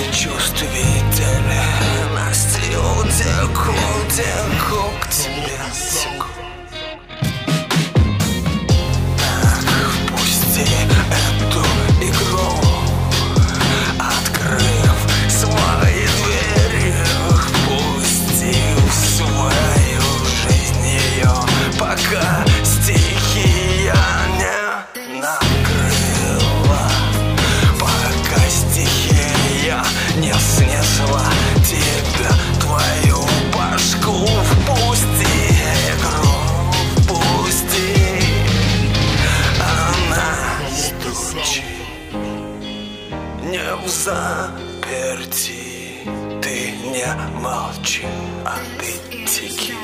Предчувствие нас тянет, куда, заперти. Ты не молчи, а ты теки